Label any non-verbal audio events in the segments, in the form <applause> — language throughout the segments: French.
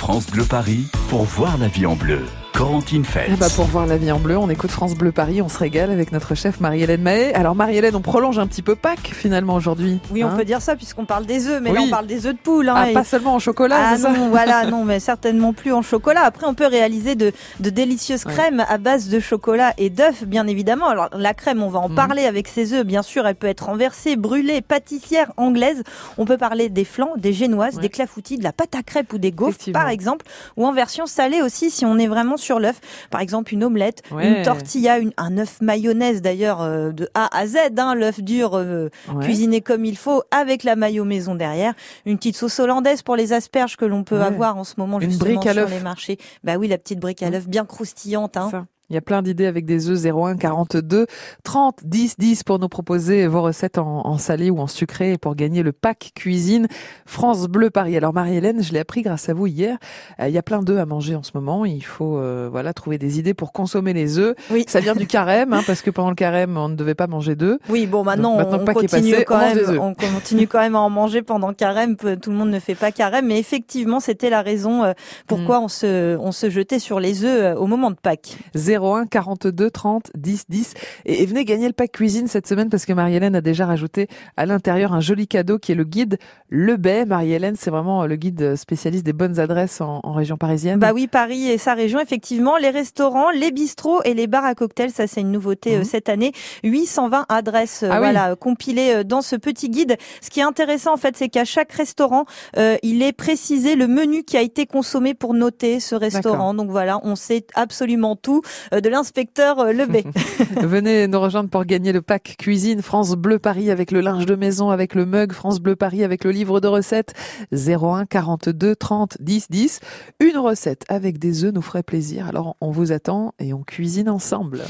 France Bleu Paris pour voir la vie en bleu. Corentine Fels. Eh bah, pour voir la vie en bleu, on écoute France Bleu Paris, on se régale avec notre chef Marie-Hélène Mahé. Alors Marie-Hélène, on prolonge un petit peu Pâques finalement aujourd'hui. Oui, on hein peut dire ça puisqu'on parle des œufs, mais Oui. là on parle des œufs de poule. hein, Ah, et- pas seulement en chocolat, Ah ça non, voilà, <laughs> non, mais certainement plus en chocolat. Après, on peut réaliser de, de délicieuses Ouais. crèmes à base de chocolat et d'œufs, bien évidemment. Alors, la crème, on va en Mhm. parler avec ses œufs. Bien sûr, elle peut être renversée, brûlée, pâtissière anglaise. On peut parler des flancs, des génoises, Ouais. des clafoutis, de la pâte à crêpes ou des gaufres, par exemple. Ou en version salée aussi, si on est vraiment sur l'œuf. Par exemple, une omelette, Ouais. une tortilla, une, un œuf mayonnaise d'ailleurs euh, de A à Z, hein, l'œuf dur euh, Ouais. cuisiné comme il faut avec la maillot maison derrière, une petite sauce hollandaise pour les asperges que l'on peut Ouais. avoir en ce moment Une justement brique à sur les marchés. Bah oui, la petite brique à Mmh. l'œuf bien croustillante. Hein. Ça. Il y a plein d'idées avec des œufs 01 42 30 10 10 pour nous proposer vos recettes en, en salé ou en sucré et pour gagner le pack cuisine France Bleu Paris. Alors Marie-Hélène, je l'ai appris grâce à vous hier. Euh, il y a plein d'œufs à manger en ce moment. Il faut euh, voilà trouver des idées pour consommer les œufs. Oui. Ça vient du carême hein, parce que pendant le carême on ne devait pas manger d'œufs. Oui, bon, maintenant, Donc, maintenant on, continue passé, quand on même, on continue quand même à en manger pendant carême. Tout le monde ne fait pas carême, mais effectivement, c'était la raison euh, pourquoi Mm. on se, on se jetait sur les œufs au moment de Pâques. 01 42 30 10 10 et, et venez gagner le pack cuisine cette semaine parce que Marie-Hélène a déjà rajouté à l'intérieur un joli cadeau qui est le guide Le Bay. Marie-Hélène, c'est vraiment le guide spécialiste des bonnes adresses en, en région parisienne. Bah oui, Paris et sa région, effectivement, les restaurants, les bistrots et les bars à cocktails, ça c'est une nouveauté euh, Mhm. cette année. 820 adresses, euh, Ah oui. voilà, compilées euh, dans ce petit guide. Ce qui est intéressant en fait, c'est qu'à chaque restaurant, euh, il est précisé le menu qui a été consommé pour noter ce restaurant. Donc voilà, on sait absolument tout euh, de l'inspecteur euh, Lebet. <laughs> <laughs> Venez nous rejoindre pour gagner le pack cuisine France Bleu Paris avec le linge de maison, avec le mug France Bleu Paris, avec le livre de recettes 01 42 30 10 10. Une recette avec des œufs nous ferait plaisir. Alors on vous attend et on cuisine ensemble.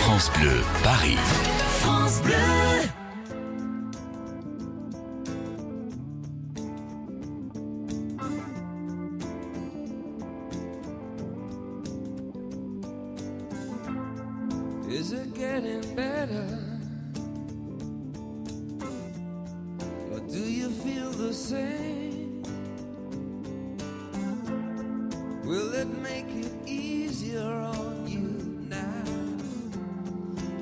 France Bleu Paris. Is do you feel the same? Will it make it easier on you now?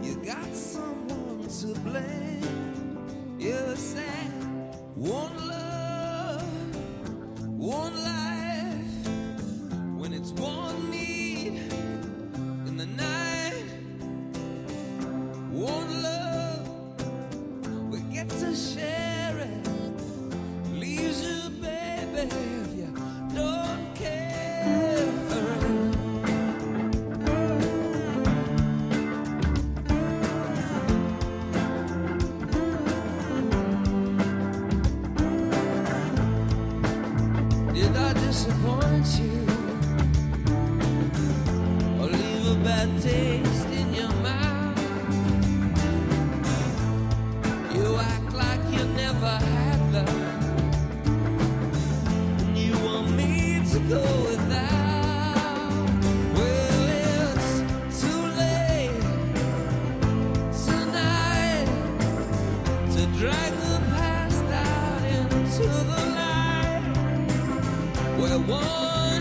You got someone to blame. We're one,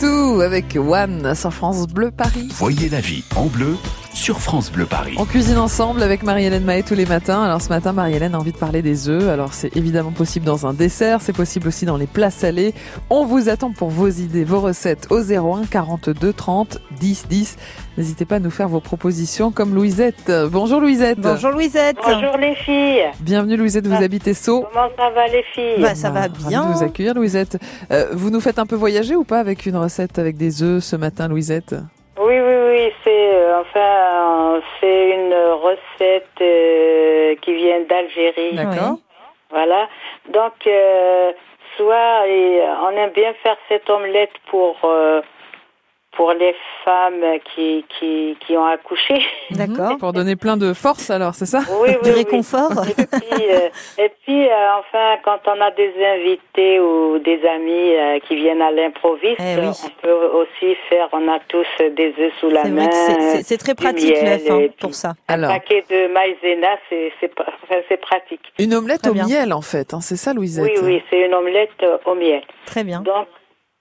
YouTube avec One sur France Bleu Paris. Voyez la vie en bleu sur France Bleu Paris. On cuisine ensemble avec Marie-Hélène Mahé tous les matins. Alors ce matin, Marie-Hélène a envie de parler des œufs. Alors c'est évidemment possible dans un dessert, c'est possible aussi dans les plats salés. On vous attend pour vos idées, vos recettes au 01 42 30 10 10. N'hésitez pas à nous faire vos propositions comme Louisette. Bonjour Louisette. Bonjour Louisette. Bonjour les filles. Bienvenue Louisette, vous Ah. habitez Sceaux. Comment ça va les filles Bah, ça va Ravi bien. de vous accueillir Louisette. Euh, vous nous faites un peu voyager ou pas avec une recette avec des œufs ce matin Louisette? Oui. C'est euh, enfin c'est une recette euh, qui vient d'Algérie. D'accord. Voilà. Donc euh, soit et, on aime bien faire cette omelette pour euh, pour les femmes qui qui qui ont accouché. D'accord. Pour donner plein de force alors, c'est ça? Oui, oui, Du oui. réconfort. Et puis, euh, et puis euh, enfin, quand on a des invités ou des amis euh, qui viennent à l'improviste, Eh oui. on peut aussi faire, on a tous des œufs sous la main. c'est- très pratique miel hein, pour ça. Un Alors, paquet de maïzena, c'est enfin, c'est pratique. une omelette au miel en fait, hein, c'est ça Louisette? Oui, oui, c'est une omelette au miel. Très bien. Donc,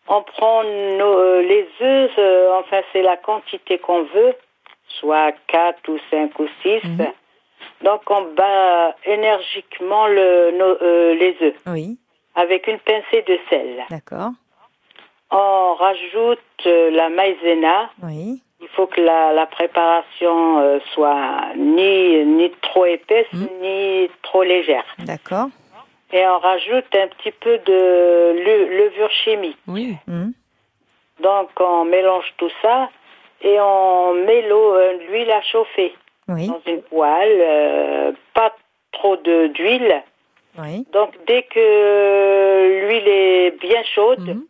on prend nos, euh, les œufs, euh, enfin, c'est la quantité qu'on veut, soit 4 ou 5 ou 6. Mhm. Donc, on bat énergiquement le, nos, euh, les œufs Oui, avec une pincée de sel. d'accord. On rajoute euh, la maïzena. Oui, Il faut que la, la préparation soit ni, ni trop épaisse, Mhm. ni trop légère. d'accord. Et on rajoute un petit peu de le- levure chimique. Oui. Mhm. Donc on mélange tout ça et on met l'eau, euh, l'huile à chauffer Oui, dans une poêle, euh, pas trop de d'huile. oui. Donc dès que l'huile est bien chaude, Mhm.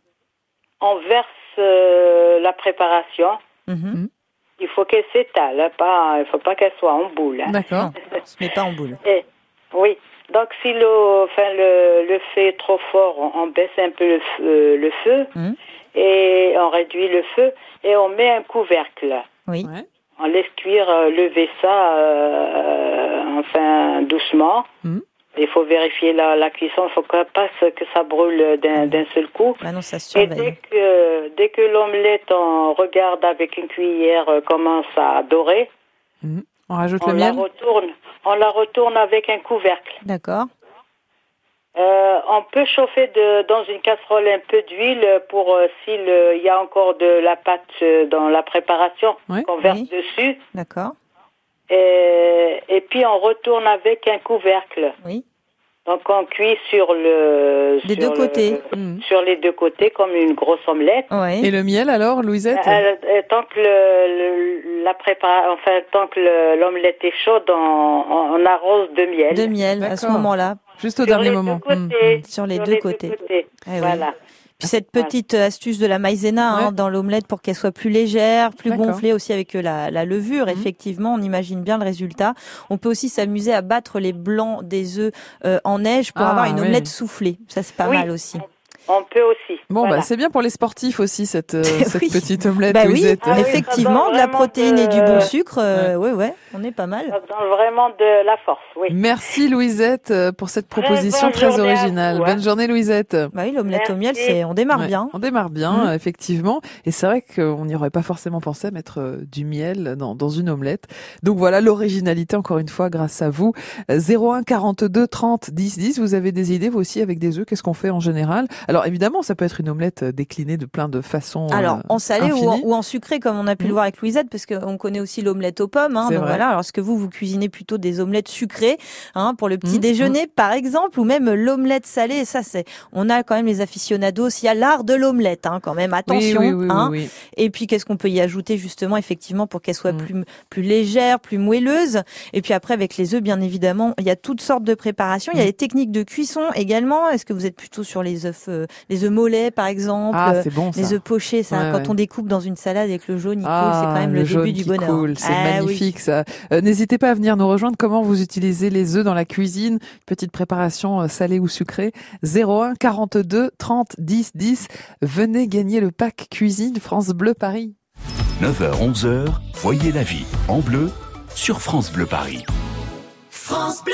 on verse euh, la préparation. Mhm. Il faut qu'elle s'étale, hein, pas, il faut pas qu'elle soit en boule. hein. D'accord. On se met pas en boule. Et- oui. Donc si l'eau, enfin le, le feu est trop fort, on, on baisse un peu le feu, le feu Mhm. et on réduit le feu et on met un couvercle. Oui, Ouais. On laisse cuire, euh, lever ça, euh, enfin doucement. Mhm. Il faut vérifier la, la cuisson, il faut que pas que ça brûle d'un d'un seul coup. bah non, ça Et dès que dès que l'omelette, on regarde avec une cuillère euh, commence à dorer, On rajoute on le la miel retourne, on la retourne avec un couvercle. D'accord. Euh, on peut chauffer de, dans une casserole un peu d'huile pour euh, s'il euh, y a encore de la pâte euh, dans la préparation Ouais. qu'on verse Oui. dessus. D'accord. Et, et puis on retourne avec un couvercle. Oui. Donc on cuit sur le Des sur deux le- côtés. Mhm. sur les deux côtés comme une grosse omelette. Oui. Et le miel alors, Louisette Euh, euh, tant que le, le- la prépara enfin tant que le- l'omelette est chaude, on, on- arrose de miel. De miel à ce moment-là. Juste au Sur dernier les moment. Deux côtés. Sur les deux côtés. Eh oui. Puis cette petite astuce de la maïzena hein, dans l'omelette pour qu'elle soit plus légère, plus gonflée aussi avec euh, la, la levure. Mhm. Effectivement, on imagine bien le résultat. On peut aussi s'amuser à battre les blancs des œufs euh, en neige pour Ah, avoir une oui. omelette soufflée. Ça, c'est pas Oui. mal aussi. On peut aussi. Bon, Voilà. bah c'est bien pour les sportifs aussi cette, euh, <laughs> cette Oui. petite omelette, Bah oui, Louisette. Ah oui, effectivement, de la protéine et du bon sucre. euh, ouais. ouais, on est pas mal. Ça donne vraiment de la force, oui. Merci Louisette euh, pour cette proposition très originale. vous, hein. Bonne journée Louisette. Bah oui, l'omelette au miel, c'est on démarre Ouais, bien. On démarre bien, euh, effectivement. Et c'est vrai qu'on n'y aurait pas forcément pensé à mettre euh, du miel dans, dans une omelette. Donc voilà l'originalité, encore une fois, grâce à vous. Euh, 01 42 30 10 10. Vous avez des idées, vous aussi, avec des œufs Qu'est-ce qu'on fait en général? Alors évidemment, ça peut être une omelette euh, déclinée de plein de façons. Alors, euh, en salé ou en, infinies. ou en sucré, comme on a pu le voir avec Louisette, parce qu'on connaît aussi l'omelette aux pommes. Hein, donc vrai. voilà. Alors, est-ce que vous, vous cuisinez plutôt des omelettes sucrées hein, pour le petit Mhm, déjeuner, par exemple, ou même l'omelette salée? Et ça, c'est, on a quand même les aficionados. Il y a l'art de l'omelette, hein, quand même. Attention. oui, oui, oui, hein. oui. Et puis, qu'est-ce qu'on peut y ajouter justement, effectivement, pour qu'elle soit plus plus légère, plus moelleuse? Et puis après, avec les œufs, bien évidemment, il y a toutes sortes de préparations. Il y a les techniques de cuisson également. Est-ce que vous êtes plutôt sur les œufs, euh, les œufs mollets, par exemple Ah, euh, c'est bon ça. les œufs pochés, ça, Ouais, quand ouais. on découpe dans une salade avec le jaune, il coule, Ah, c'est quand même le, jaune début du bonheur. coule, c'est Ah oui. magnifique ça. Euh, N'hésitez pas à venir nous rejoindre. Comment vous utilisez les œufs dans la cuisine? Petite préparation euh, salée ou sucrée. 01 42 30 10 10. Venez gagner le pack cuisine France Bleu Paris. 9h, 11h, voyez la vie en bleu sur France Bleu Paris. France Bleu.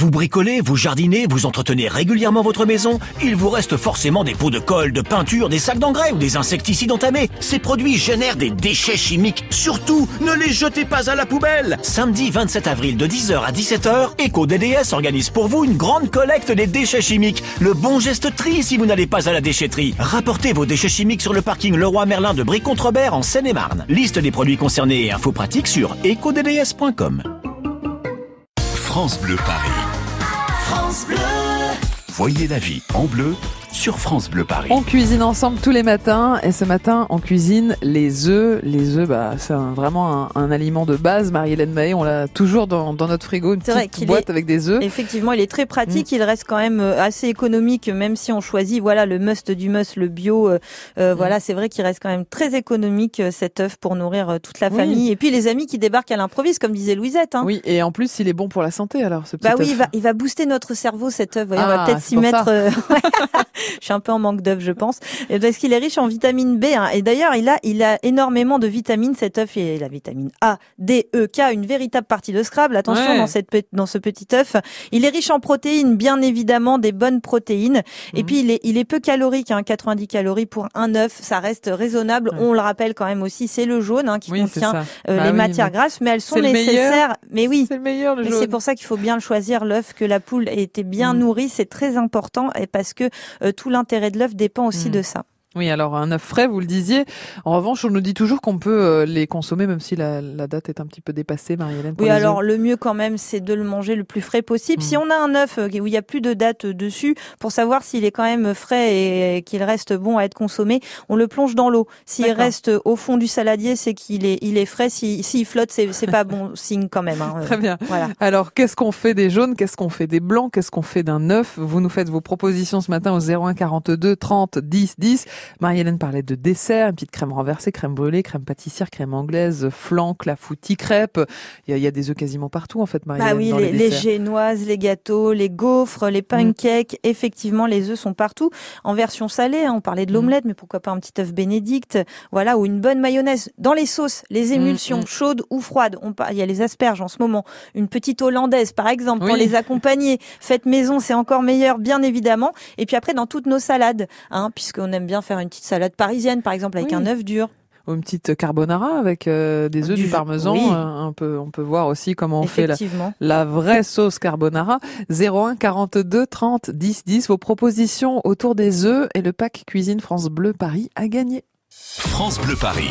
Vous bricolez, vous jardinez, vous entretenez régulièrement votre maison Il vous reste forcément des pots de colle, de peinture, des sacs d'engrais ou des insecticides entamés. Ces produits génèrent des déchets chimiques. Surtout, ne les jetez pas à la poubelle Samedi 27 avril de 10h à 17h, EcoDDS organise pour vous une grande collecte des déchets chimiques. Le bon geste tri si vous n'allez pas à la déchetterie. Rapportez vos déchets chimiques sur le parking Leroy Merlin de Brie-Contrebert en Seine-et-Marne. Liste des produits concernés et infos pratiques sur ecodds.com. France Bleu Paris. Voyez la vie en bleu sur France Bleu Paris. On cuisine ensemble tous les matins et ce matin on cuisine les œufs. Les œufs, bah, c'est vraiment un, un aliment de base. Marie-Hélène Mahé, on l'a toujours dans, dans notre frigo, une C'est vrai petite boîte est- avec des œufs. Effectivement, il est très pratique. Il reste quand même euh, assez économique, même si on choisit voilà le must du must, le bio. euh, euh, Voilà, c'est vrai qu'il reste quand même très économique euh, cet œuf pour nourrir toute la Oui. famille. Et puis les amis qui débarquent à l'improviste, comme disait Louisette. Hein. Oui, et en plus il est bon pour la santé alors ce petit Bah oui, œuf. il va, il va booster notre cerveau cet œuf. Voyez, on Ah, va peut-être c'est s'y mettre. euh, <laughs> je suis un peu en manque d'œuf, je pense, Et parce qu'il est riche en vitamine B. hein. Et d'ailleurs, il a, il a énormément de vitamines. Cet œuf, il a la vitamine A, D, E, K, une véritable partie de Scrabble. Attention Ouais. dans cette dans ce petit œuf. Il est riche en protéines, bien évidemment, des bonnes protéines. Et Mhm. puis il est, il est peu calorique, hein, 90 calories pour un œuf, ça reste raisonnable. Ouais. On le rappelle quand même aussi, c'est le jaune hein, qui Oui, contient euh, Bah les oui, matières mais grasses, mais elles sont nécessaires. Mais oui, C'est le meilleur le mais jaune. c'est pour ça qu'il faut bien le choisir, l'œuf, que la poule ait été bien Mm. nourrie, c'est très important et parce que euh, tout l'intérêt de l'œuf dépend aussi Mm. de ça. Oui, alors un œuf frais, vous le disiez. En revanche, on nous dit toujours qu'on peut euh, les consommer, même si la, la date est un petit peu dépassée, Marie-Hélène. Oui, alors le mieux quand même, c'est de le manger le plus frais possible. Si on a un œuf euh, où il y a plus de date euh, dessus, pour savoir s'il est quand même frais et qu'il reste bon à être consommé, on le plonge dans l'eau. S'il reste au fond du saladier, c'est qu'il est, il est frais. Si- S'il flotte, c'est c'est pas bon <laughs> signe quand même. hein. Très bien. Voilà. Alors, qu'est-ce qu'on fait des jaunes? Qu'est-ce qu'on fait des blancs? Qu'est-ce qu'on fait d'un œuf? Vous nous faites vos propositions ce matin au 01 42 30 10 10. Marie-Hélène parlait de dessert, une petite crème renversée, crème brûlée, crème pâtissière, crème anglaise, flan, clafoutis, crêpes. Il y a, il y a des œufs quasiment partout, en fait, Marie-Hélène. Bah oui, dans les, les, génoises, les gâteaux, les gaufres, les pancakes. Effectivement, les œufs sont partout. En version salée, hein, on parlait de Mm. l'omelette, mais pourquoi pas un petit œuf bénédicte, voilà, ou une bonne mayonnaise. Dans les sauces, les émulsions, mm. chaudes ou froides. On il y a les asperges en ce moment. Une petite hollandaise, par exemple, pour Oui. les accompagner. Faites maison, c'est encore meilleur, bien évidemment. Et puis après, dans toutes nos salades, hein, puisqu'on aime bien faire une petite salade parisienne, par exemple, avec Oui. un œuf dur. Ou une petite carbonara avec euh, des œufs Du parmesan. oui. euh, un peu, on peut voir aussi comment on fait la, vraie sauce carbonara. 01 42 30 10 10. Vos propositions autour des œufs et le pack cuisine France Bleu Paris à gagner. France Bleu Paris.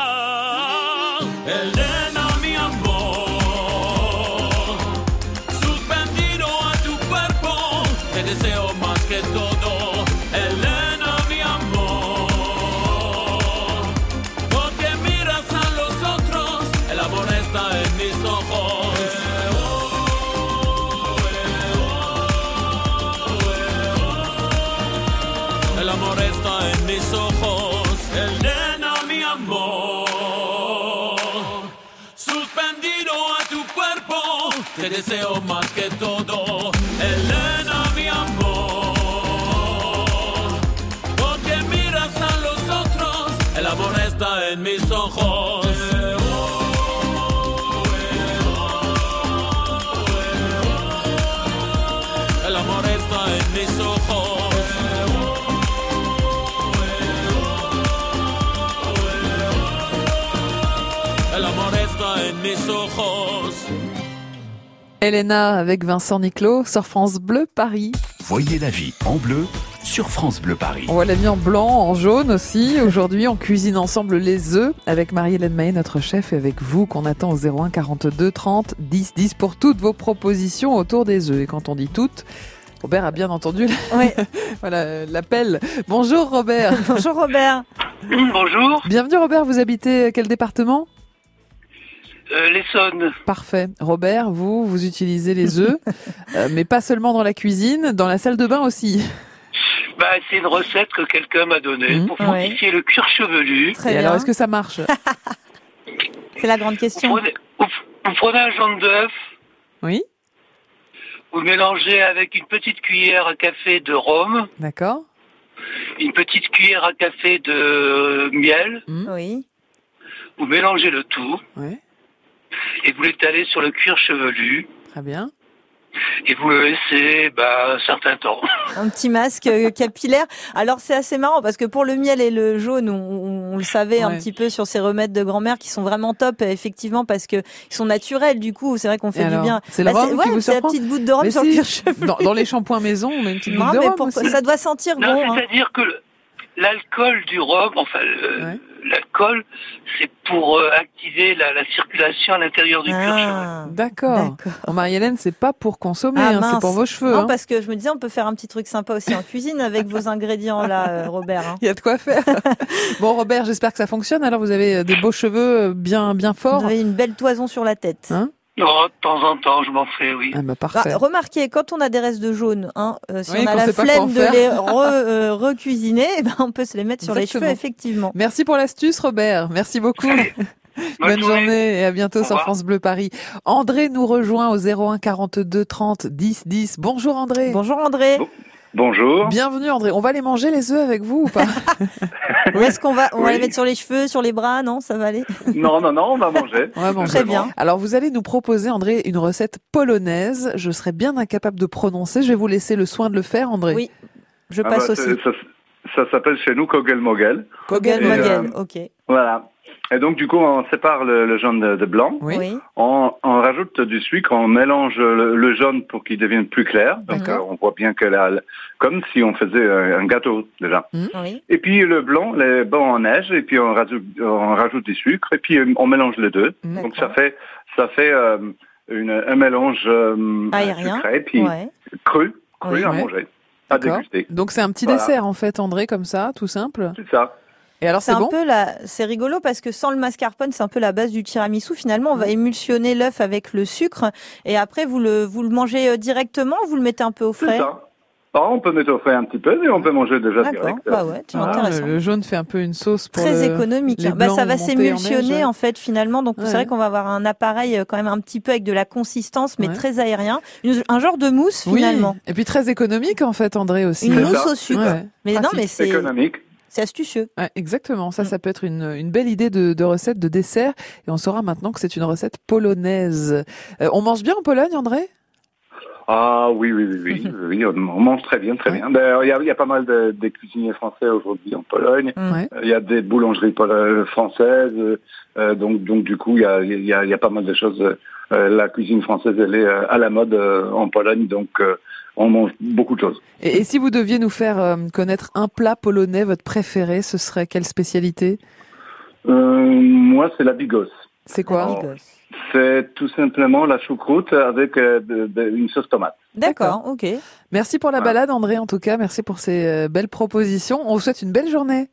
Elena, mi amor. Suspendido a tu cuerpo, te deseo más que todo. Te deseo más que todo, Elena, Elena avec Vincent Niclot sur France Bleu Paris. Voyez la vie en bleu sur France Bleu Paris. On voit la vie en blanc, en jaune aussi. Aujourd'hui, on cuisine ensemble les œufs avec Marie-Hélène Maillet, notre chef, et avec vous qu'on attend au 01 42 30 10 10 pour toutes vos propositions autour des œufs. Et quand on dit toutes, Robert a bien entendu Ouais. <laughs> voilà l'appel. Bonjour Robert. Bonjour Robert. Bonjour, Bienvenue Robert, vous habitez quel département? Euh, l'Essonne. Parfait. Robert, vous, vous utilisez les œufs, <laughs> euh, mais pas seulement dans la cuisine, dans la salle de bain aussi. Bah, c'est une recette que quelqu'un m'a donnée Mhm. pour fortifier le cuir chevelu. Très Et bien. alors, est-ce que ça marche? <laughs> C'est la grande Vous question. prenez, vous- vous prenez un jaune d'œuf, Oui, vous mélangez avec une petite cuillère à café de rhum, d'accord. une petite cuillère à café de miel, Oui. vous mélangez le tout Ouais, et vous l'étalez sur le cuir chevelu très bien. et vous le laissez bah, un certain temps. Un petit masque euh, <laughs> capillaire. Alors c'est assez marrant parce que pour le miel et le jaune, on, on- on le savait un Ouais. petit peu sur ces remèdes de grand-mère qui sont vraiment top, effectivement, parce que ils sont naturels. Du coup, c'est vrai qu'on fait du bien. c'est Bah, ouais, la surprend petite goutte de rhum sur si, le cuir chevelu. dans, dans les shampoings maison, on met une petite Non, goutte de mais rhum pourquoi aussi. ça doit sentir Non, bon. hein. c'est-à-dire que le- l'alcool du rhum, enfin Ouais. l'alcool, c'est pour euh, activer la, la circulation à l'intérieur du cuir chevelu. Ah, D'accord. D'accord. Bon, Marie-Hélène, c'est pas pour consommer, Ah, hein, c'est pour vos cheveux. Non, hein. parce que je me disais, on peut faire un petit truc sympa aussi en cuisine avec vos ingrédients là, euh, Robert. hein. <laughs> Il y a de quoi faire. <laughs> bon, Robert, j'espère que ça fonctionne. Alors, vous avez euh, des beaux cheveux bien, bien Vous forts. avez une belle toison sur la tête. Oh, de temps en temps, je m'en fais, oui. Ah, bah, Bah, parfait. remarquez, quand on a des restes de jaune, hein, euh, si Oui, on a la flemme de faire. les <laughs> re, euh, recuisiner, eh ben, on peut se les mettre sur les cheveux, effectivement. Merci pour l'astuce, Robert. Merci beaucoup. Bonne <laughs> journée et à bientôt Au sur revoir. France Bleu Paris. André nous rejoint au 01 42 30 10 10. Bonjour André. Bonjour André. Bonjour. Bienvenue André. On va les manger les œufs avec vous ou pas <laughs> <laughs> Où est-ce qu'on va On va Oui. les mettre sur les cheveux, sur les bras, non Ça va aller <laughs> Non, non, non, on va manger. On va manger. Très bien. Alors vous allez nous proposer André une recette polonaise. Je serais bien incapable de prononcer. Je vais vous laisser le soin de le faire André. Oui. Je Ah passe bah, aussi. Ça, ça s'appelle chez nous Kogel Mogel. Kogel Et, Mogel, euh, ok. Voilà. Et donc, du coup, on sépare le, le jaune de, de blanc. Oui. On, on rajoute du sucre, on mélange le, le jaune pour qu'il devienne plus clair. Donc, D'accord. euh, on voit bien que là, comme si on faisait un, un gâteau déjà. Oui. Et puis le blanc, les blancs en neige, et puis on rajoute, on rajoute du sucre, et puis euh, on mélange les deux. Donc ça fait, ça fait euh, une, un mélange euh, Aérien. sucré, puis Ouais. cru, cru Oui. à Ouais. manger, à déguster. Donc c'est un petit Voilà. dessert en fait André comme ça, tout simple. C'est ça. Et alors C'est un peu la, c'est rigolo parce que sans le mascarpone, c'est un peu la base du tiramisu. Finalement, on va émulsionner l'œuf avec le sucre et après vous le, vous le mangez euh, directement ou vous le mettez un peu au C'est frais? ça. Alors, on peut mettre au frais un petit peu, mais on peut manger déjà direct. Bah ouais, Ah, intéressant. le, jaune fait un peu une sauce pour Très le- économique. les. Bah, ça va en s'émulsionner en fait finalement. Donc Ouais. c'est vrai qu'on va avoir un appareil euh, quand même un petit peu avec de la consistance, mais Ouais. très aérien, Une- un genre de mousse Oui. finalement. Et puis très économique en fait André aussi. Une mousse ça. au sucre. Ouais. Mais non, mais c'est Économique. C'est astucieux. Ouais, exactement. Ça, Mm. ça peut être une, une belle idée de, de recette de dessert. Et on saura maintenant que c'est une recette polonaise. Euh, on mange bien en Pologne, André? Ah oui, oui, oui, oui, <laughs> oui, on, mange très bien, très bien. D'ailleurs, il y a, il y a pas mal de, de cuisiniers français aujourd'hui en Pologne. Mm. Ouais. Euh, Il y a des boulangeries polo- françaises, euh, donc donc du coup il y a, il y a, il y a pas mal de choses. Euh, la cuisine française elle est euh, à la mode euh, en Pologne, donc euh, on mange beaucoup de choses. Et, et si vous deviez nous faire euh, connaître un plat polonais, votre préféré, ce serait quelle spécialité? Euh, moi c'est la bigos. C'est quoi? C'est tout simplement la choucroute avec euh, de- de- une sauce tomate. D'accord, ok. Merci pour la balade, André, en tout cas. Merci pour ces euh, belles propositions. On vous souhaite une belle journée.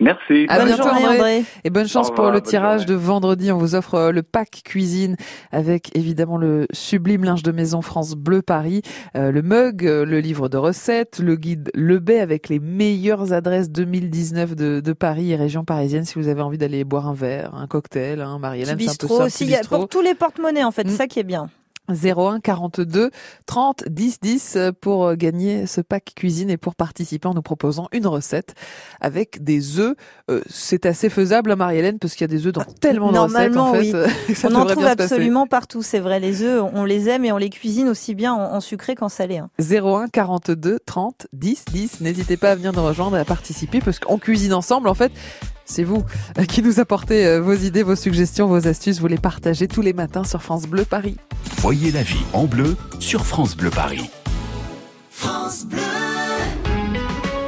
Merci. À Bonne bientôt, journée, André. André. Et bonne chance pour le tirage de vendredi. On vous offre euh, le pack cuisine avec évidemment le sublime linge de maison France Bleu Paris, euh, le mug, euh, le livre de recettes, le guide Le Bay avec les meilleures adresses 2019 de, de Paris et région parisienne si vous avez envie d'aller boire un verre, un cocktail, hein, Marie-Hélène, c'est un peu ça, aussi. pour tous les porte-monnaies, en fait. Mm. C'est ça qui est bien. 01 42 30 10 10 pour euh, gagner ce pack cuisine et pour participer en nous proposant une recette avec des œufs. Euh, c'est assez faisable, hein, Marie-Hélène, parce qu'il y a des œufs dans tellement de recettes. Normalement, en fait, oui. <laughs> que ça on en trouve absolument partout, c'est vrai. Les œufs, on les aime et on les cuisine aussi bien en, en sucré qu'en salé. hein. 01 42 30 10 10. N'hésitez pas à venir nous rejoindre et à participer parce qu'on cuisine ensemble. En fait, c'est vous euh, qui nous apportez euh, vos idées, vos suggestions, vos astuces. Vous les partagez tous les matins sur France Bleu Paris. Voyez la vie en bleu sur France Bleu Paris.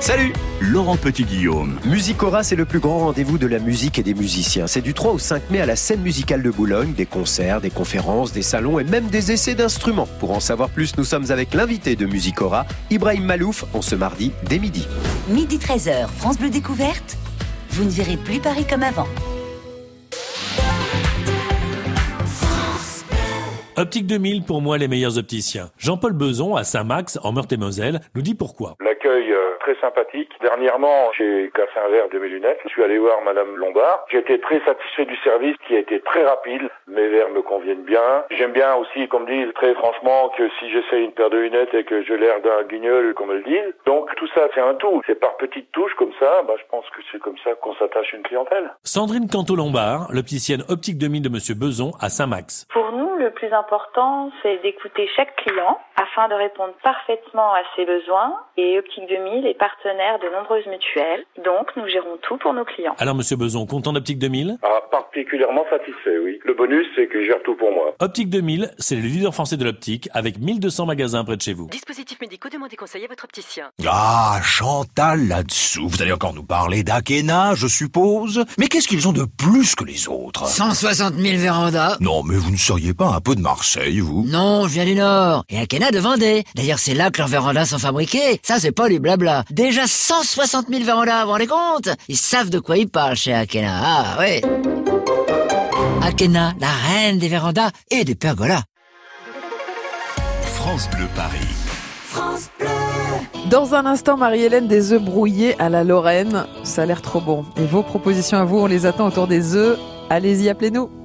Salut Laurent Petit-Guillaume. Musicora, c'est le plus grand rendez-vous de la musique et des musiciens. C'est du 3 au 5 mai à la scène musicale de Boulogne, des concerts, des conférences, des salons et même des essais d'instruments. Pour en savoir plus, nous sommes avec l'invité de Musicora, Ibrahim Malouf, en ce mardi dès midi. Midi 13h, France Bleu Découverte. Vous ne verrez plus Paris comme avant. Optique 2000, pour moi, les meilleurs opticiens. Jean-Paul Beson, à Saint-Max, en Meurthe-et-Moselle, nous dit pourquoi. L'accueil euh, très sympathique. Dernièrement, j'ai cassé un verre de mes lunettes. Je suis allé voir Madame Lombard. J'ai été très satisfait du service qui a été très rapide. Mes verres me conviennent bien. J'aime bien aussi, comme disent très franchement, que si j'essaie une paire de lunettes et que j'ai l'air d'un guignol, comme elles disent. Donc tout ça, c'est un tout. C'est par petites touches comme ça. Bah, je pense que c'est comme ça qu'on s'attache à une clientèle. Sandrine Canto-Lombard, l'opticienne Optique 2000 de Monsieur Beson, à Saint-Max. Pour nous, le plus important, c'est d'écouter chaque client afin de répondre parfaitement à ses besoins. Et Optique 2000 est partenaire de nombreuses mutuelles. Donc, nous gérons tout pour nos clients. Alors, Monsieur Beson, content d'Optique 2000 Ah, particulièrement satisfait, oui. Le bonus, c'est qu'il gère tout pour moi. Optique 2000, c'est le leader français de l'optique, avec 1200 magasins près de chez vous. Dispositifs médicaux, demandez conseil à votre opticien. Ah, Chantal là-dessous. Vous allez encore nous parler d'Akena, je suppose. Mais qu'est-ce qu'ils ont de plus que les autres? 160 000 vérandas. Non, mais vous ne seriez pas un peu de Marseille, vous Non, je viens du Nord. Et Akena de Vendée. D'ailleurs, c'est là que leurs vérandas sont fabriqués. Ça, c'est pas du blabla. Déjà 160 000 vérandas, vous vous rendez compte? Ils savent de quoi ils parlent chez Akena. Ah, ouais. Akena, la reine des vérandas et des pergolas. France Bleu Paris. France Bleu. Dans un instant, Marie-Hélène, des œufs brouillés à la Lorraine. Ça a l'air trop bon. Et vos propositions à vous, on les attend autour des œufs. Allez-y, appelez-nous.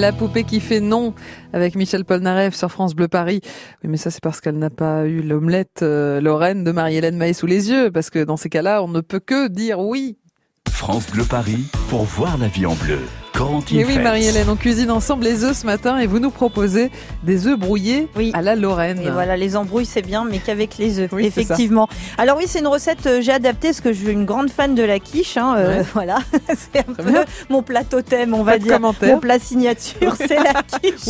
La poupée qui fait non avec Michel Polnareff sur France Bleu Paris. Oui, mais ça c'est parce qu'elle n'a pas eu l'omelette euh, Lorraine de Marie-Hélène Maé sous les yeux, parce que dans ces cas-là, on ne peut que dire oui. France Bleu Paris pour voir la vie en bleu. Corentine Et oui. Marie-Hélène, on cuisine ensemble les œufs ce matin et vous nous proposez des œufs brouillés à la Lorraine. Et voilà, les embrouilles, c'est bien, mais qu'avec les œufs, Oui, effectivement. Alors oui, c'est une recette, euh, j'ai adapté parce que je suis une grande fan de la quiche. hein, euh, Ouais. <laughs> Voilà, <laughs> c'est un peu bien. mon plat totem, on va Pas dire. commentaire. Mon plat signature, c'est la <laughs> quiche.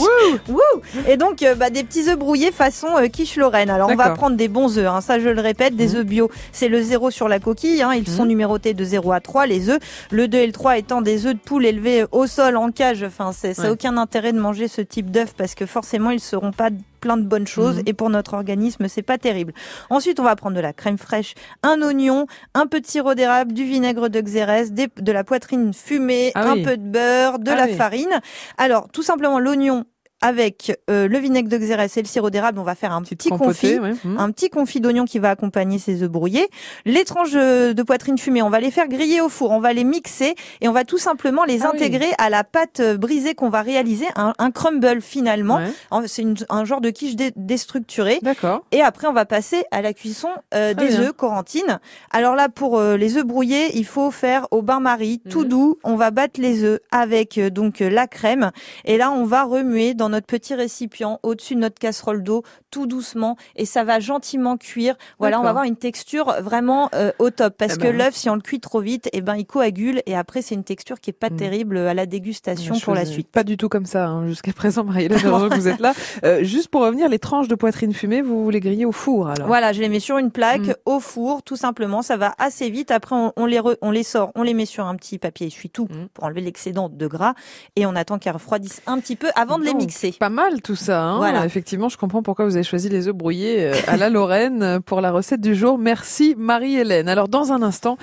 Wouh Et donc, euh, bah, des petits œufs brouillés façon euh, quiche Lorraine. Alors, on va prendre des bons œufs, hein, ça je le répète, des œufs bio. C'est le 0 sur la coquille, hein, ils sont numérotés de 0 à 3, les œufs. Le 2 et le 3 étant des œufs de poule élevés au sol, en cage. Enfin, ça a Ouais. aucun intérêt de manger ce type d'œufs parce que forcément, ils seront pas plein de bonnes choses Mhm. et pour notre organisme, c'est pas terrible. Ensuite, on va prendre de la crème fraîche, un oignon, un peu de sirop d'érable, du vinaigre de xérès, des- de la poitrine fumée, Ah un oui. peu de beurre, de Ah la oui. farine. Alors, tout simplement l'oignon avec euh, le vinaigre de xérès et le sirop d'érable, on va faire un petit confit, ouais. Mhm. un petit confit d'oignon qui va accompagner ces œufs brouillés. Les tranches de de poitrine fumée, on va les faire griller au four, on va les mixer et on va tout simplement les Ah oui. intégrer à la pâte euh, brisée qu'on va réaliser, un, un crumble finalement. Ouais. C'est un genre de quiche dé- déstructurée. D'accord. Et après, on va passer à la cuisson euh, des œufs Corentine. Alors là, pour euh, les œufs brouillés, il faut faire au bain-marie, Mhm. tout doux. On va battre les œufs avec euh, donc euh, la crème. Et là, on va remuer dans notre petit récipient au-dessus de notre casserole d'eau, tout doucement. Et ça va gentiment cuire. Voilà, on va avoir une texture vraiment euh, au top. Parce Eh que ben. l'œuf, si on le cuit trop vite, eh ben, il coagule. Et après, c'est une texture qui est pas Mhm. terrible à la dégustation pour la suite. Pas du tout comme ça hein, jusqu'à <laughs> présent, heureusement que vous êtes là. Euh, juste pour revenir, les tranches de poitrine fumée, vous les grillez au four alors? Voilà, je les mets sur une plaque, Mm. au four, tout simplement. Ça va assez vite. Après, on, on les re- on les sort, on les met sur un petit papier essuie-tout Mm. pour enlever l'excédent de gras et on attend qu'elles refroidissent un petit peu avant de les Donc, Pas mal tout ça. Hein Voilà. Effectivement, je comprends pourquoi vous avez choisi les œufs brouillés euh, à la Lorraine euh, pour la recette du jour. Merci Marie-Hélène. Alors dans un instant,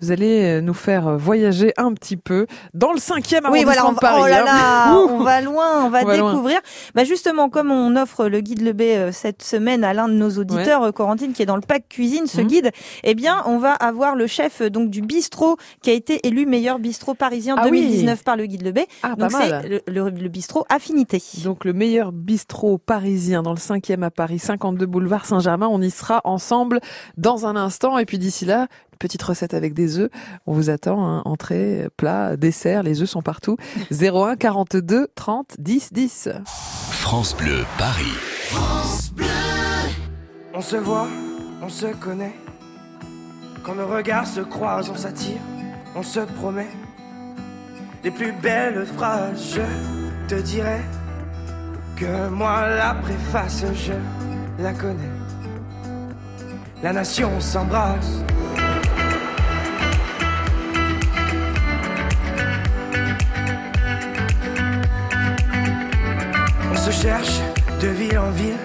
vous allez euh, nous faire voyager un petit peu dans le cinquième Oui, arrondissement voilà, on de va, Paris. oh là hein. là, <laughs> on va loin, on va On va loin. découvrir. Bah justement, comme on offre le guide Le B euh, cette semaine à l'un de nos auditeurs, euh, Corentine, qui est dans le pack cuisine, ce Mhm. guide, eh bien, on va avoir le chef donc du bistrot qui a été élu meilleur bistrot parisien Ah oui. 2019 par le guide Le B. Ah, donc c'est le- le bistrot Affinité. Donc le meilleur bistrot parisien dans le 5e à Paris, 52 boulevard Saint-Germain. On y sera ensemble dans un instant. Et puis d'ici là, une petite recette avec des œufs. On vous attend, hein, entrée, plat, dessert, les œufs sont partout. 01 42 30 10 10. France Bleu Paris. On se voit, on se connaît. Quand nos regards se croisent, on s'attire, on se promet. Les plus belles phrases, je te dirai que moi la préface, je la connais. La nation s'embrasse. On se cherche de ville en ville.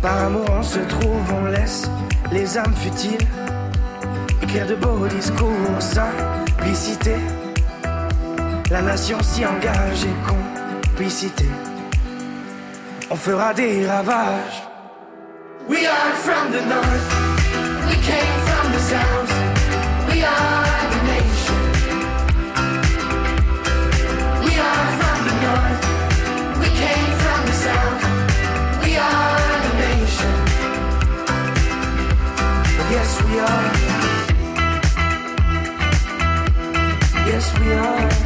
Par amour on se trouve, on laisse les âmes futiles écrire de beaux discours, simplicité. La nation s'y engage et complicité. On fera des ravages. We are from the north, we came from the south, we are the nation. We are from the north, we came from the south, we are the nation. Yes, we are. Yes, we are.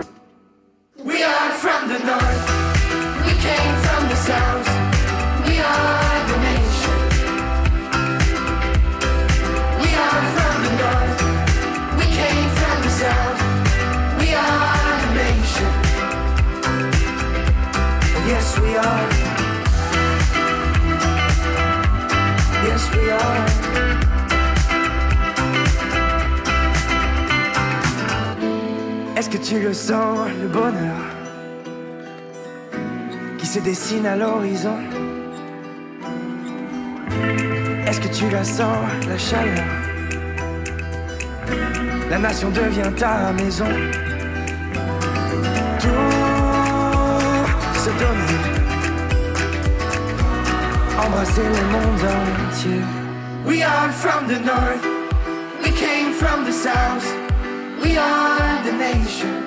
Le sens, le bonheur qui se dessine à l'horizon Est-ce que tu la sens, la chaleur? La nation devient ta maison. Tout se donner, embrasser le monde entier. We are from the north, we came from the south, we are the nation.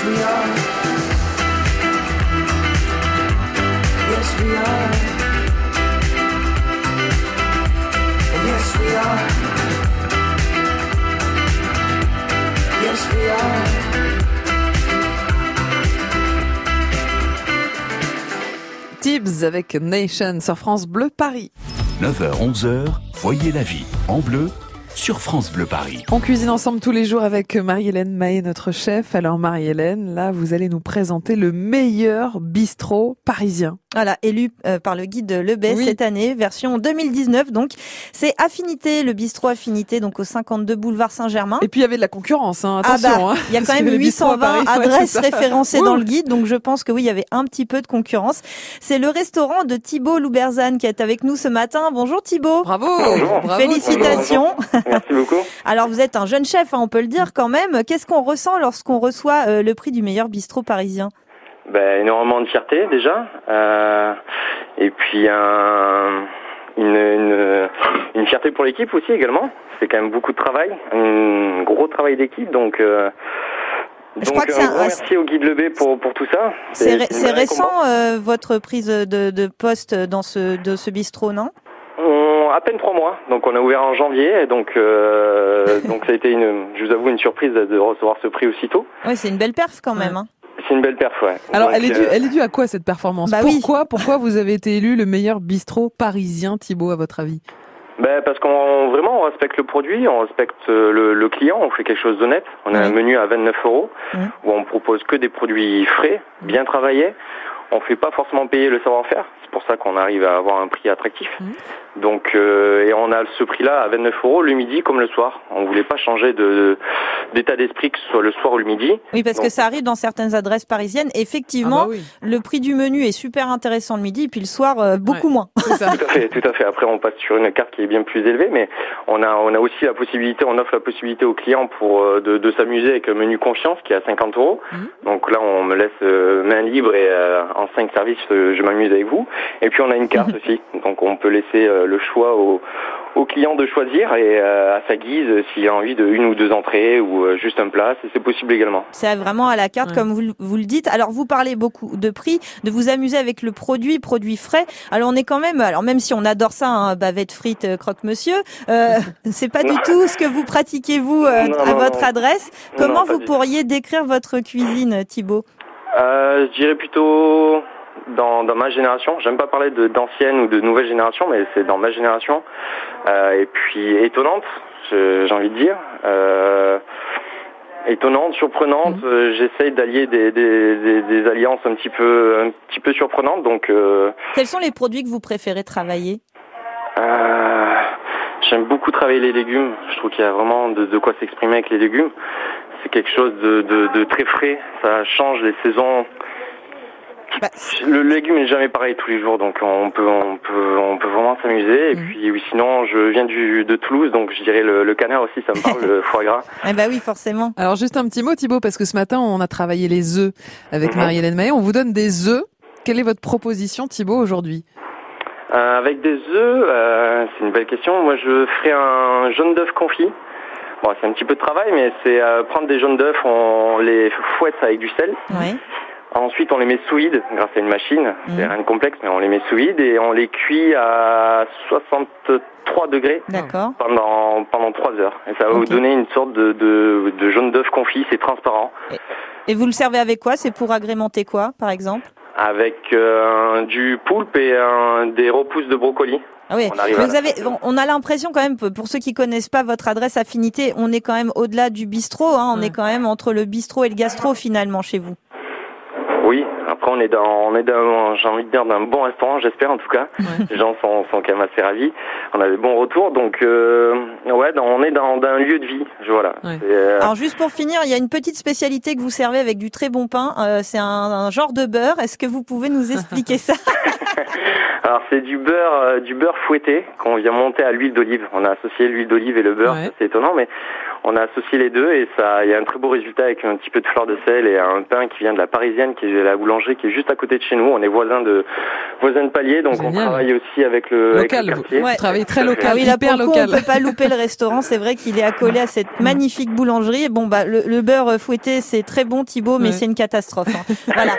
Yes, we are. Yes, we are. Yes, we are. Yes, we are. Tibbs avec Nation sur France Bleu Paris. 9h, 11h, voyez la vie en bleu sur France Bleu Paris. On cuisine ensemble tous les jours avec Marie-Hélène Mahé, notre chef. Alors Marie-Hélène, là, vous allez nous présenter le meilleur bistrot parisien. Voilà, élu euh, par le guide Lebet Oui. cette année, version 2019. Donc, c'est Affinité, le bistrot Affinité, donc au 52 boulevard Saint-Germain. Et puis il y avait de la concurrence, hein. Ah attention. bah, hein. il y a <laughs> quand même les bistrots à 820 Paris, <laughs> ouais, adresses référencées dans le guide, donc je pense que oui, il y avait un petit peu de concurrence. C'est le restaurant de Thibaut Louberzane qui est avec nous ce matin. Bonjour Thibaut. Bravo. Bonjour. bravo. Félicitations. Merci beaucoup. Alors vous êtes un jeune chef, hein, on peut le dire quand même. Qu'est-ce qu'on ressent lorsqu'on reçoit euh, le prix du meilleur bistrot parisien? Ben, énormément de fierté déjà. Euh, et puis un, une, une, une fierté pour l'équipe aussi également. C'est quand même beaucoup de travail, un gros travail d'équipe. Donc, euh, Je crois que c'est un- merci au guide Lebé pour, pour tout ça. C'est ré- récent euh, votre prise de, de poste dans ce, de ce bistrot, non? À peine trois mois, donc on a ouvert en janvier, et donc euh, <laughs> donc ça a été une, je vous avoue, une surprise de recevoir ce prix aussitôt. Oui, c'est une belle perf quand même. hein. C'est une belle perf, ouais. Alors, Donc, elle est, due, euh, elle est due à quoi cette performance? Bah oui. Pourquoi, pourquoi vous avez été élu le meilleur bistrot parisien, Thibaut, à votre avis? Ben parce qu'on vraiment on respecte le produit, on respecte euh, le, le client, on fait quelque chose d'honnête. On a un menu à 29 euros où on propose que des produits frais, bien travaillés. On fait pas forcément payer le savoir-faire. C'est pour ça qu'on arrive à avoir un prix attractif. Donc euh, et on a ce prix-là à 29 euros le midi comme le soir. On voulait pas changer de d'état d'esprit que ce soit le soir ou le midi. Oui, parce que ça arrive dans certaines adresses parisiennes. Effectivement, Ah bah oui. le prix du menu est super intéressant le midi, et puis le soir, euh, beaucoup moins. Ça. Tout à fait, tout à fait. Après, on passe sur une carte qui est bien plus élevée, mais on a, on a aussi la possibilité, on offre la possibilité aux clients pour euh, de, de s'amuser avec un menu confiance qui est à 50 euros. Donc là, on me laisse euh, main libre et euh, en cinq services, euh, je m'amuse avec vous. Et puis on a une carte aussi, donc on peut laisser euh, le choix au, au client de choisir et euh, à sa guise s'il a envie de une ou deux entrées ou euh, juste un plat, c'est- c'est possible également. C'est vraiment à la carte, comme vous, le- vous le dites. Alors, vous parlez beaucoup de prix, de vous amuser avec le produit, produit frais. Alors, on est quand même, alors même si on adore ça, hein, bavette frites, euh, croque-monsieur, euh, <laughs> c'est pas du <laughs> tout ce que vous pratiquez vous euh, Non, à non, votre non. adresse. Comment vous pourriez décrire votre cuisine, Thibaut? Euh, je dirais plutôt dans, dans ma génération. J'aime pas parler d'ancienne ou de nouvelle génération, mais c'est dans ma génération. Euh, et puis étonnante, j'ai envie de dire. Euh, étonnante, surprenante. Euh, J'essaye d'allier des, des, des, des alliances un petit peu un petit peu surprenantes. Donc euh, Quels sont les produits que vous préférez travailler? Euh, j'aime beaucoup travailler les légumes. Je trouve qu'il y a vraiment de, de quoi s'exprimer avec les légumes. C'est quelque chose de, de, de très frais. Ça change les saisons. Le légume n'est jamais pareil tous les jours, donc on peut on peut on peut vraiment s'amuser. Et puis oui, sinon je viens du de Toulouse, donc je dirais le, le canard aussi, ça me parle, le <laughs> foie gras. Eh ben oui, forcément. Alors juste un petit mot Thibaut, parce que ce matin on a travaillé les œufs avec Mhm. Marie-Hélène Mahé. On vous donne des œufs. Quelle est votre proposition Thibaut aujourd'hui? Euh, avec des œufs, euh, c'est une belle question. Moi, je ferai un jaune d'œuf confit. Bon, c'est un petit peu de travail, mais c'est euh, prendre des jaunes d'œufs, on les fouette avec du sel. Oui. Ensuite, on les met sous vide grâce à une machine. C'est rien de complexe, mais on les met sous vide et on les cuit à 63 degrés D'accord. pendant pendant 3 heures. Et ça va vous donner une sorte de, de, de jaune d'œuf confit. C'est transparent. Et vous le servez avec quoi? C'est pour agrémenter quoi, par exemple? Avec euh, du poulpe et des repousses de brocoli. Ah oui, On arrive mais à vous avez, on- on a l'impression quand même, pour ceux qui connaissent pas votre adresse affinité, on est quand même au-delà du bistrot, hein, on est quand même entre le bistrot et le gastro finalement chez vous. Après, on est dans, on est dans, j'ai envie de dire, d'un bon restaurant, j'espère en tout cas. Les gens sont, sont quand même assez ravis. On a des bons retours, donc euh, ouais, dans- on est dans, dans un lieu de vie. Je- Voilà. Euh, Alors juste pour finir, il y a une petite spécialité que vous servez avec du très bon pain. Euh, c'est un, un genre de beurre. Est-ce que vous pouvez nous expliquer ça <laughs> <laughs> Alors c'est du beurre, euh, du beurre fouetté qu'on vient monter à l'huile d'olive. On a associé l'huile d'olive et le beurre, Ouais. c'est étonnant, mais on a associé les deux et ça, il y a un très beau résultat avec un petit peu de fleur de sel et un pain qui vient de la Parisienne, qui est la boulangerie, qui est juste à côté de chez nous. On est voisins de voisins de palier, donc on travaille aussi avec le, avec Local, le vous- quartier. vous travaillez très local, Ah oui, là hyper le local. on peut pas louper le restaurant. C'est vrai qu'il est accolé à cette magnifique boulangerie. Bon, bah le, le beurre fouetté, c'est très bon, Thibaut, mais Ouais. c'est une catastrophe. hein. <laughs> Voilà.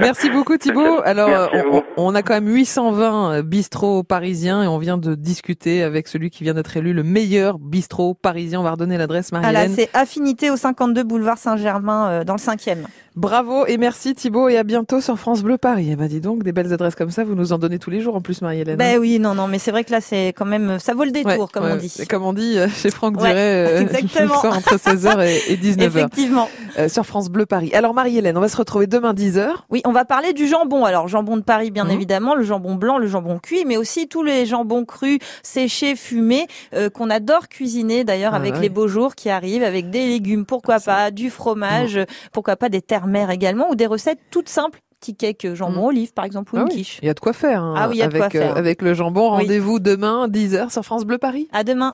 Merci beaucoup Thibaut. Alors euh, on, on a quand même 820 bistrots parisiens et on vient de discuter avec celui qui vient d'être élu le meilleur bistrot parisien. On va redonner l'adresse Voilà, Marie-Hélène. c'est Affinité au 52 boulevard Saint-Germain euh, dans le 5e. Bravo et merci Thibaut et à bientôt sur France Bleu Paris. Eh ben dis donc, des belles adresses comme ça, vous nous en donnez tous les jours en plus Marie-Hélène. Ben oui, non, non, mais c'est vrai que là, c'est quand même, ça vaut le détour, Ouais, comme ouais, on dit. Comme on dit euh, chez Franck Ouais, Duret, euh, <laughs> exactement. soir entre 16h et, et <laughs> 19h. Effectivement. Euh, sur France Bleu Paris. Alors Marie-Hélène, on va se retrouver demain 10h. Oui, on va parler du jambon. Alors, jambon de Paris, bien Mhm. évidemment, le jambon blanc, le jambon cuit, mais aussi tous les jambons crus, séchés, fumés, euh, qu'on adore cuisiner d'ailleurs Ah avec ouais. les beaux jours qui arrivent, avec des légumes, pourquoi pas, du fromage, pourquoi pas des terres-mères également, ou des recettes toutes simples. Petit cake euh, jambon olive, par exemple, ou Ah une oui, quiche. Il y a de quoi faire. hein, Ah oui, il y a de avec, quoi faire. avec le jambon. Oui. Rendez-vous demain 10h sur France Bleu Paris. À demain.